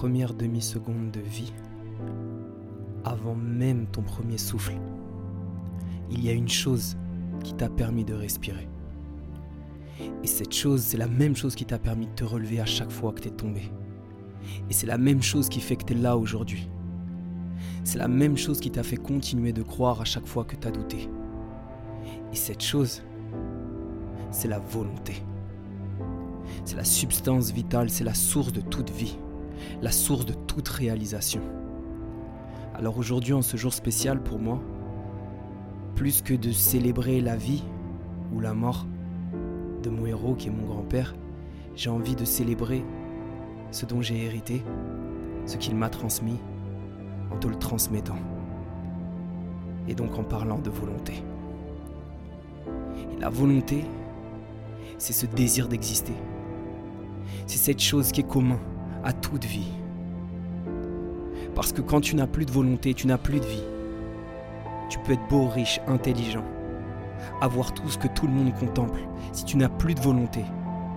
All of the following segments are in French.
première demi-seconde de vie, avant même ton premier souffle, il y a une chose qui t'a permis de respirer. Et cette chose, c'est la même chose qui t'a permis de te relever à chaque fois que t'es tombé. Et c'est la même chose qui fait que t'es là aujourd'hui. C'est la même chose qui t'a fait continuer de croire à chaque fois que t'as douté. Et cette chose, c'est la volonté. C'est la substance vitale, c'est la source de toute vie, la source de toute réalisation. Alors aujourd'hui, en ce jour spécial pour moi, plus que de célébrer la vie ou la mort de mon héros qui est mon grand-père, j'ai envie de célébrer ce dont j'ai hérité, ce qu'il m'a transmis, en te le transmettant. Et donc en parlant de volonté. Et la volonté, c'est ce désir d'exister. C'est cette chose qui est commun à toute vie. Parce que quand tu n'as plus de volonté, tu n'as plus de vie. Tu peux être beau, riche, intelligent, avoir tout ce que tout le monde contemple. Si tu n'as plus de volonté,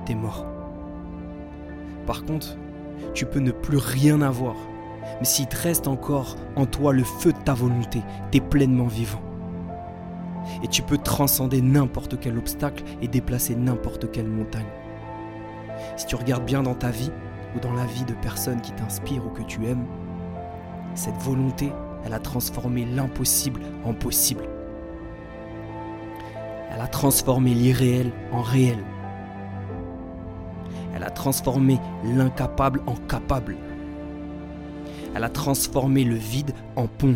t'es mort. Par contre, tu peux ne plus rien avoir. Mais s'il te reste encore en toi le feu de ta volonté, t'es pleinement vivant. Et tu peux transcender n'importe quel obstacle et déplacer n'importe quelle montagne. Si tu regardes bien dans ta vie ou dans la vie de personnes qui t'inspirent ou que tu aimes, cette volonté, elle a transformé l'impossible en possible. Elle a transformé l'irréel en réel. Elle a transformé l'incapable en capable. Elle a transformé le vide en pont.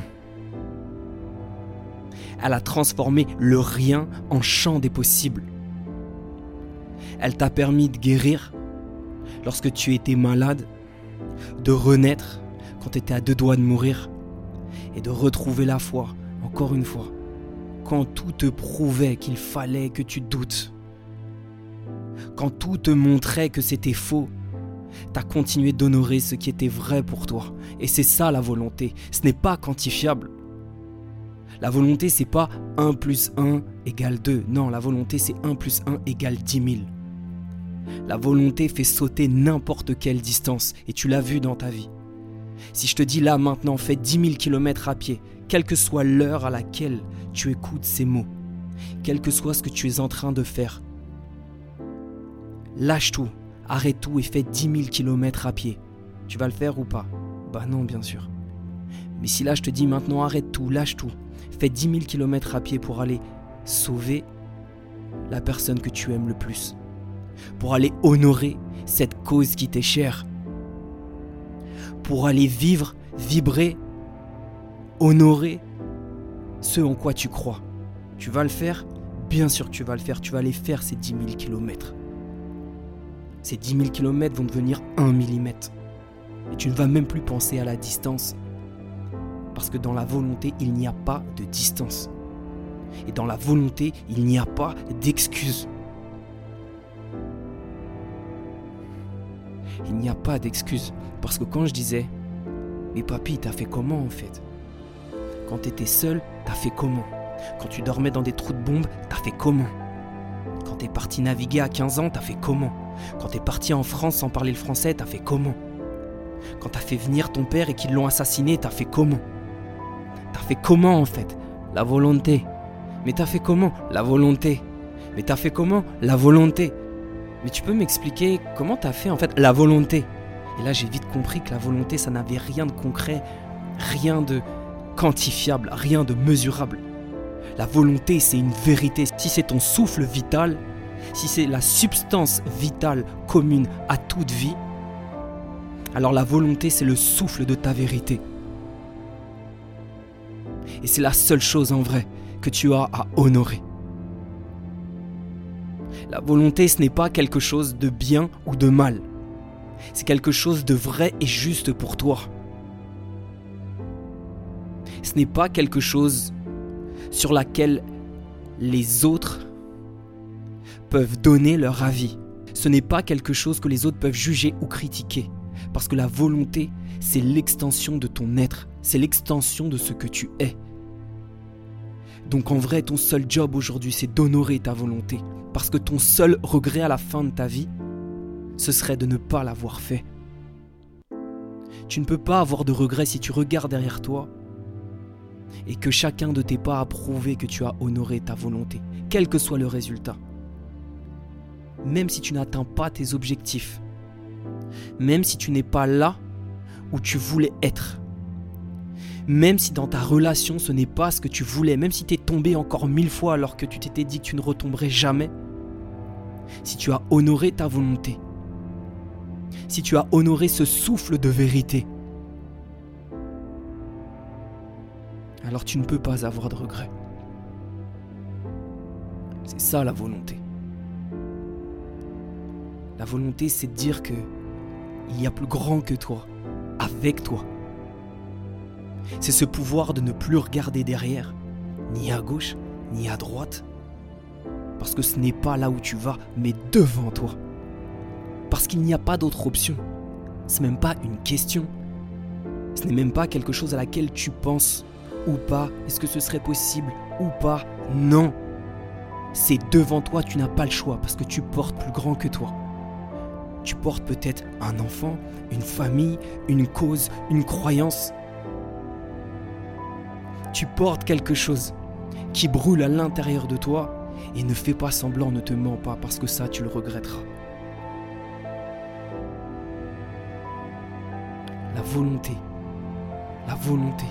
Elle a transformé le rien en champ des possibles. Elle t'a permis de guérir lorsque tu étais malade, de renaître quand tu étais à deux doigts de mourir, et de retrouver la foi, encore une fois, quand tout te prouvait qu'il fallait que tu doutes, quand tout te montrait que c'était faux, t'as continué d'honorer ce qui était vrai pour toi. Et c'est ça la volonté, ce n'est pas quantifiable. La volonté, c'est pas 1 plus 1 égale 2. Non, la volonté, c'est 1 plus 1 égale 10 000. La volonté fait sauter n'importe quelle distance, et tu l'as vu dans ta vie. Si je te dis là maintenant, fais 10 000 km à pied, quelle que soit l'heure à laquelle tu écoutes ces mots, quel que soit ce que tu es en train de faire, lâche tout, arrête tout et fais 10 000 km à pied. Tu vas le faire ou pas? Bah non, bien sûr. Mais si là je te dis maintenant arrête tout, lâche tout, fais 10 000 km à pied pour aller sauver la personne que tu aimes le plus, pour aller honorer cette cause qui t'est chère, pour aller vivre, vibrer, honorer ce en quoi tu crois. Tu vas le faire? Bien sûr que tu vas le faire, tu vas aller faire ces 10 000 km. Ces 10 000 km vont devenir 1 mm. Et tu ne vas même plus penser à la distance. Parce que dans la volonté, il n'y a pas de distance. Et dans la volonté, il n'y a pas d'excuse. Il n'y a pas d'excuse. Parce que quand je disais, mais papy, t'as fait comment en fait? Quand t'étais seul, t'as fait comment? Quand tu dormais dans des trous de bombes, t'as fait comment? Quand t'es parti naviguer à 15 ans, t'as fait comment? Quand t'es parti en France sans parler le français, t'as fait comment? Quand t'as fait venir ton père et qu'ils l'ont assassiné, t'as fait comment? T'as fait comment en fait? La volonté. Mais t'as fait comment? La volonté. Mais t'as fait comment? La volonté. Mais tu peux m'expliquer comment t'as fait en fait la volonté? Et là j'ai vite compris que la volonté ça n'avait rien de concret, rien de quantifiable, rien de mesurable. La volonté c'est une vérité. Si c'est ton souffle vital, si c'est la substance vitale commune à toute vie, alors la volonté c'est le souffle de ta vérité. Et c'est la seule chose en vrai que tu as à honorer. La volonté, ce n'est pas quelque chose de bien ou de mal. C'est quelque chose de vrai et juste pour toi. Ce n'est pas quelque chose sur laquelle les autres peuvent donner leur avis. Ce n'est pas quelque chose que les autres peuvent juger ou critiquer. Parce que la volonté, c'est l'extension de ton être, c'est l'extension de ce que tu es. Donc en vrai, ton seul job aujourd'hui, c'est d'honorer ta volonté. Parce que ton seul regret à la fin de ta vie, ce serait de ne pas l'avoir fait. Tu ne peux pas avoir de regrets si tu regardes derrière toi et que chacun de tes pas a prouvé que tu as honoré ta volonté, quel que soit le résultat. Même si tu n'atteins pas tes objectifs, même si tu n'es pas là où tu voulais être, même si dans ta relation ce n'est pas ce que tu voulais, même si tu es tombé encore mille fois alors que tu t'étais dit que tu ne retomberais jamais, si tu as honoré ta volonté, si tu as honoré ce souffle de vérité, alors tu ne peux pas avoir de regrets. C'est ça la volonté. La volonté, c'est de dire que il y a plus grand que toi, avec toi. C'est ce pouvoir de ne plus regarder derrière, ni à gauche, ni à droite. Parce que ce n'est pas là où tu vas, mais devant toi. Parce qu'il n'y a pas d'autre option. Ce n'est même pas une question. Ce n'est même pas quelque chose à laquelle tu penses ou pas. Est-ce que ce serait possible ou pas? Non. C'est devant toi, tu n'as pas le choix parce que tu portes plus grand que toi. Tu portes peut-être un enfant, une famille, une cause, une croyance tu portes quelque chose qui brûle à l'intérieur de toi et ne fais pas semblant, ne te mens pas parce que ça tu le regretteras. La volonté, la volonté,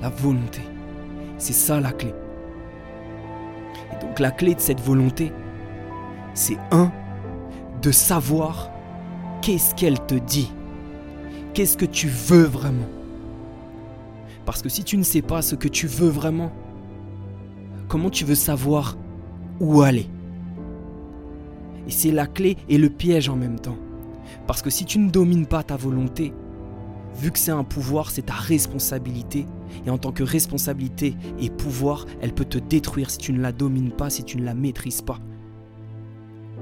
la volonté, c'est ça la clé. Et donc la clé de cette volonté, c'est un, de savoir qu'est-ce qu'elle te dit, qu'est-ce que tu veux vraiment. Parce que si tu ne sais pas ce que tu veux vraiment, comment tu veux savoir où aller? Et c'est la clé et le piège en même temps. Parce que si tu ne domines pas ta volonté, vu que c'est un pouvoir, c'est ta responsabilité. Et en tant que responsabilité et pouvoir, elle peut te détruire si tu ne la domines pas, si tu ne la maîtrises pas.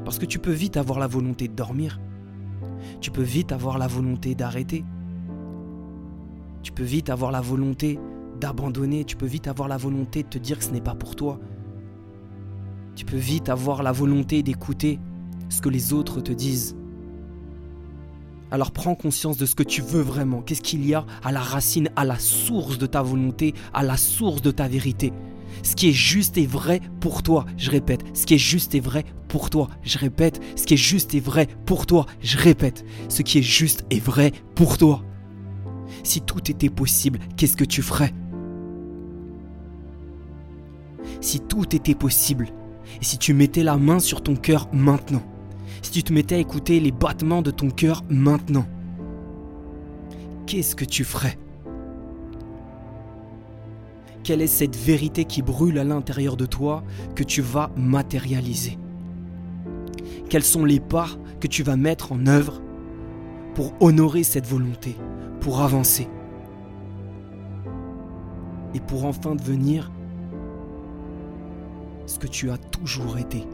Parce que tu peux vite avoir la volonté de dormir. Tu peux vite avoir la volonté d'arrêter. Tu peux vite avoir la volonté d'abandonner, tu peux vite avoir la volonté de te dire que ce n'est pas pour toi. Tu peux vite avoir la volonté d'écouter ce que les autres te disent. Alors prends conscience de ce que tu veux vraiment. Qu'est-ce qu'il y a à la racine, à la source de ta volonté, à la source de ta vérité? Ce qui est juste et vrai pour toi, je répète. Ce qui est juste et vrai pour toi, je répète. Ce qui est juste et vrai pour toi, je répète. Ce qui est juste et vrai pour toi. Si tout était possible, qu'est-ce que tu ferais? Si tout était possible, et si tu mettais la main sur ton cœur maintenant, si tu te mettais à écouter les battements de ton cœur maintenant, qu'est-ce que tu ferais? Quelle est cette vérité qui brûle à l'intérieur de toi que tu vas matérialiser? Quels sont les pas que tu vas mettre en œuvre pour honorer cette volonté? Pour avancer et pour enfin devenir ce que tu as toujours été.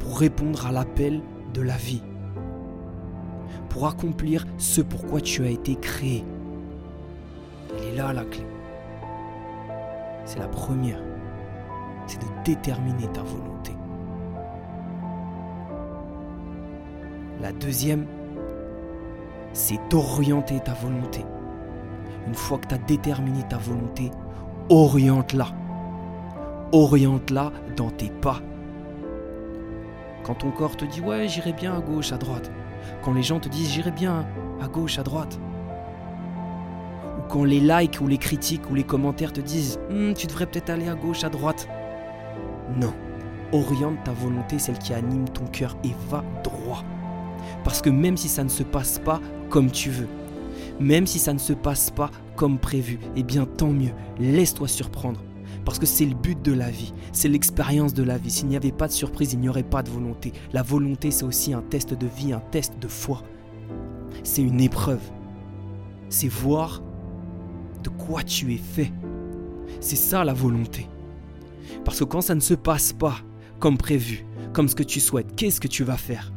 Pour répondre à l'appel de la vie. Pour accomplir ce pourquoi tu as été créé. Elle est là la clé. C'est la première. C'est de déterminer ta volonté. La deuxième, c'est d'orienter ta volonté. Une fois que tu as déterminé ta volonté, oriente-la. Oriente-la dans tes pas. Quand ton corps te dit ouais j'irai bien à gauche, à droite. Quand les gens te disent j'irai bien à gauche, à droite. Ou quand les likes ou les critiques ou les commentaires te disent hmm, tu devrais peut-être aller à gauche, à droite. Non. Oriente ta volonté, celle qui anime ton cœur, et va droit. Parce que même si ça ne se passe pas comme tu veux, même si ça ne se passe pas comme prévu, eh bien tant mieux, laisse-toi surprendre. Parce que c'est le but de la vie, c'est l'expérience de la vie. S'il n'y avait pas de surprise, il n'y aurait pas de volonté. La volonté, c'est aussi un test de vie, un test de foi. C'est une épreuve. C'est voir de quoi tu es fait. C'est ça la volonté. Parce que quand ça ne se passe pas comme prévu, comme ce que tu souhaites, qu'est-ce que tu vas faire?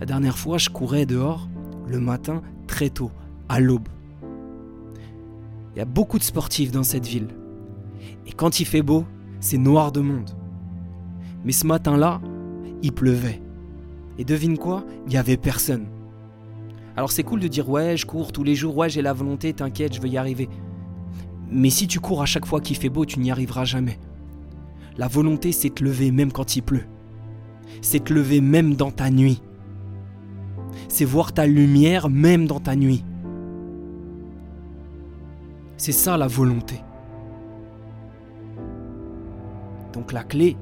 La dernière fois, je courais dehors le matin très tôt, à l'aube. Il y a beaucoup de sportifs dans cette ville. Et quand il fait beau, c'est noir de monde. Mais ce matin-là, il pleuvait. Et devine quoi? Il n'y avait personne. Alors c'est cool de dire ouais, je cours tous les jours, ouais, j'ai la volonté, t'inquiète, je vais y arriver. Mais si tu cours à chaque fois qu'il fait beau, tu n'y arriveras jamais. La volonté, c'est te lever même quand il pleut. C'est te lever même dans ta nuit. C'est voir ta lumière même dans ta nuit. C'est ça la volonté. Donc la clé,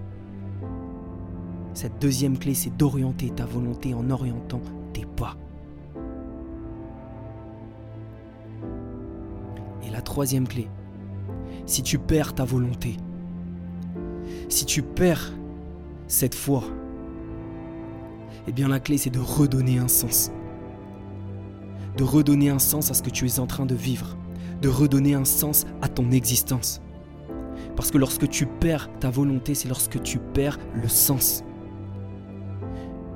cette deuxième clé, c'est d'orienter ta volonté en orientant tes pas. Et la troisième clé, si tu perds ta volonté, si tu perds cette foi, eh bien la clé c'est de redonner un sens. De redonner un sens à ce que tu es en train de vivre. De redonner un sens à ton existence. Parce que lorsque tu perds ta volonté, c'est lorsque tu perds le sens.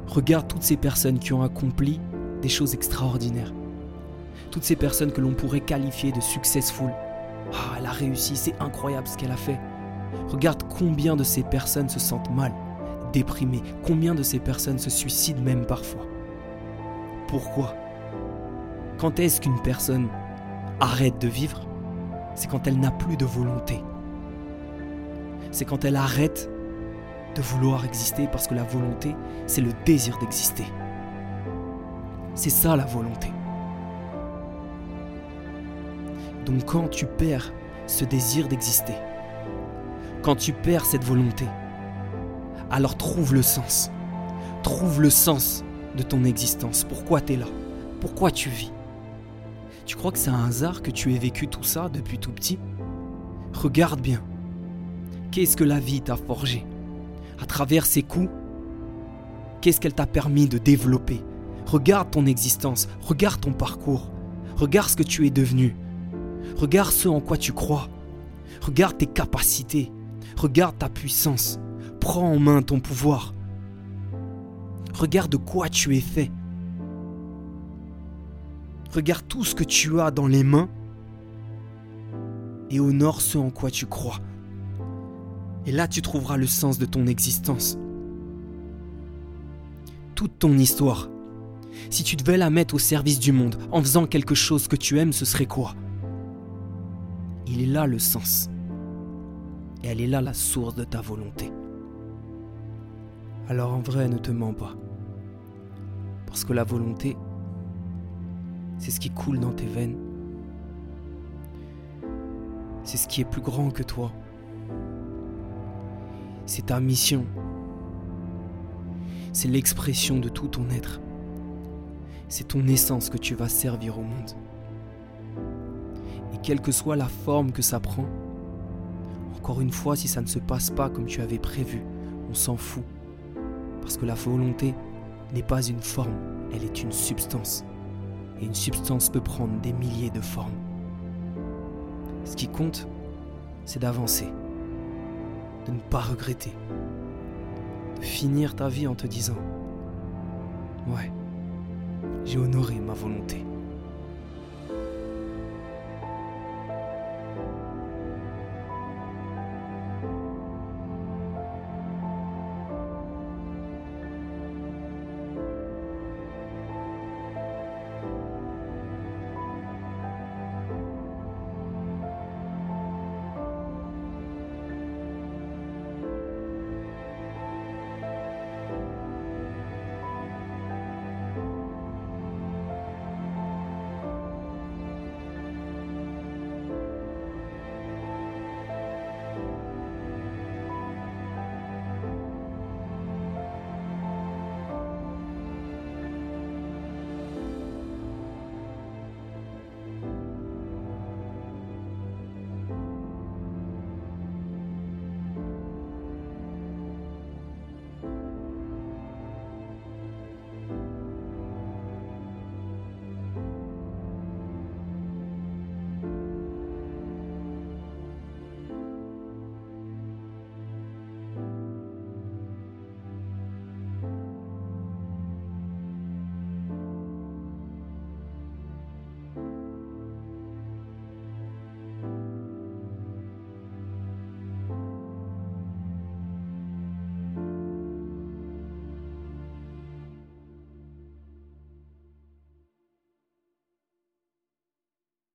Regarde toutes ces personnes qui ont accompli des choses extraordinaires. Toutes ces personnes que l'on pourrait qualifier de successful. Ah, elle a réussi, c'est incroyable ce qu'elle a fait. Regarde combien de ces personnes se sentent mal, combien de ces personnes se suicident même parfois? Pourquoi? Quand est-ce qu'une personne arrête de vivre? C'est quand elle n'a plus de volonté. C'est quand elle arrête de vouloir exister parce que la volonté, c'est le désir d'exister. C'est ça la volonté. Donc quand tu perds ce désir d'exister, quand tu perds cette volonté, alors trouve le sens. Trouve le sens de ton existence. Pourquoi tu es là? Pourquoi tu vis? Tu crois que c'est un hasard que tu aies vécu tout ça depuis tout petit? Regarde bien. Qu'est-ce que la vie t'a forgé? À travers ces coups, qu'est-ce qu'elle t'a permis de développer? Regarde ton existence, regarde ton parcours, regarde ce que tu es devenu, Regarde ce en quoi tu crois. Regarde tes capacités. Regarde ta puissance. Prends en main ton pouvoir. Regarde de quoi tu es fait. Regarde tout ce que tu as dans les mains et honore ce en quoi tu crois. Et là, tu trouveras le sens de ton existence. Toute ton histoire. Si tu devais la mettre au service du monde en faisant quelque chose que tu aimes, ce serait quoi? Il est là le sens. Et elle est là la source de ta volonté. Alors en vrai, ne te mens pas. Parce que la volonté, c'est ce qui coule dans tes veines. C'est ce qui est plus grand que toi. C'est ta mission. C'est l'expression de tout ton être. C'est ton essence que tu vas servir au monde quelle que soit la forme que ça prend. Encore une fois, si ça ne se passe pas comme tu avais prévu, on s'en fout. Parce que la volonté n'est pas une forme, elle est une substance. Et une substance peut prendre des milliers de formes. Ce qui compte, c'est d'avancer, de ne pas regretter, de finir ta vie en te disant, ouais, j'ai honoré ma volonté.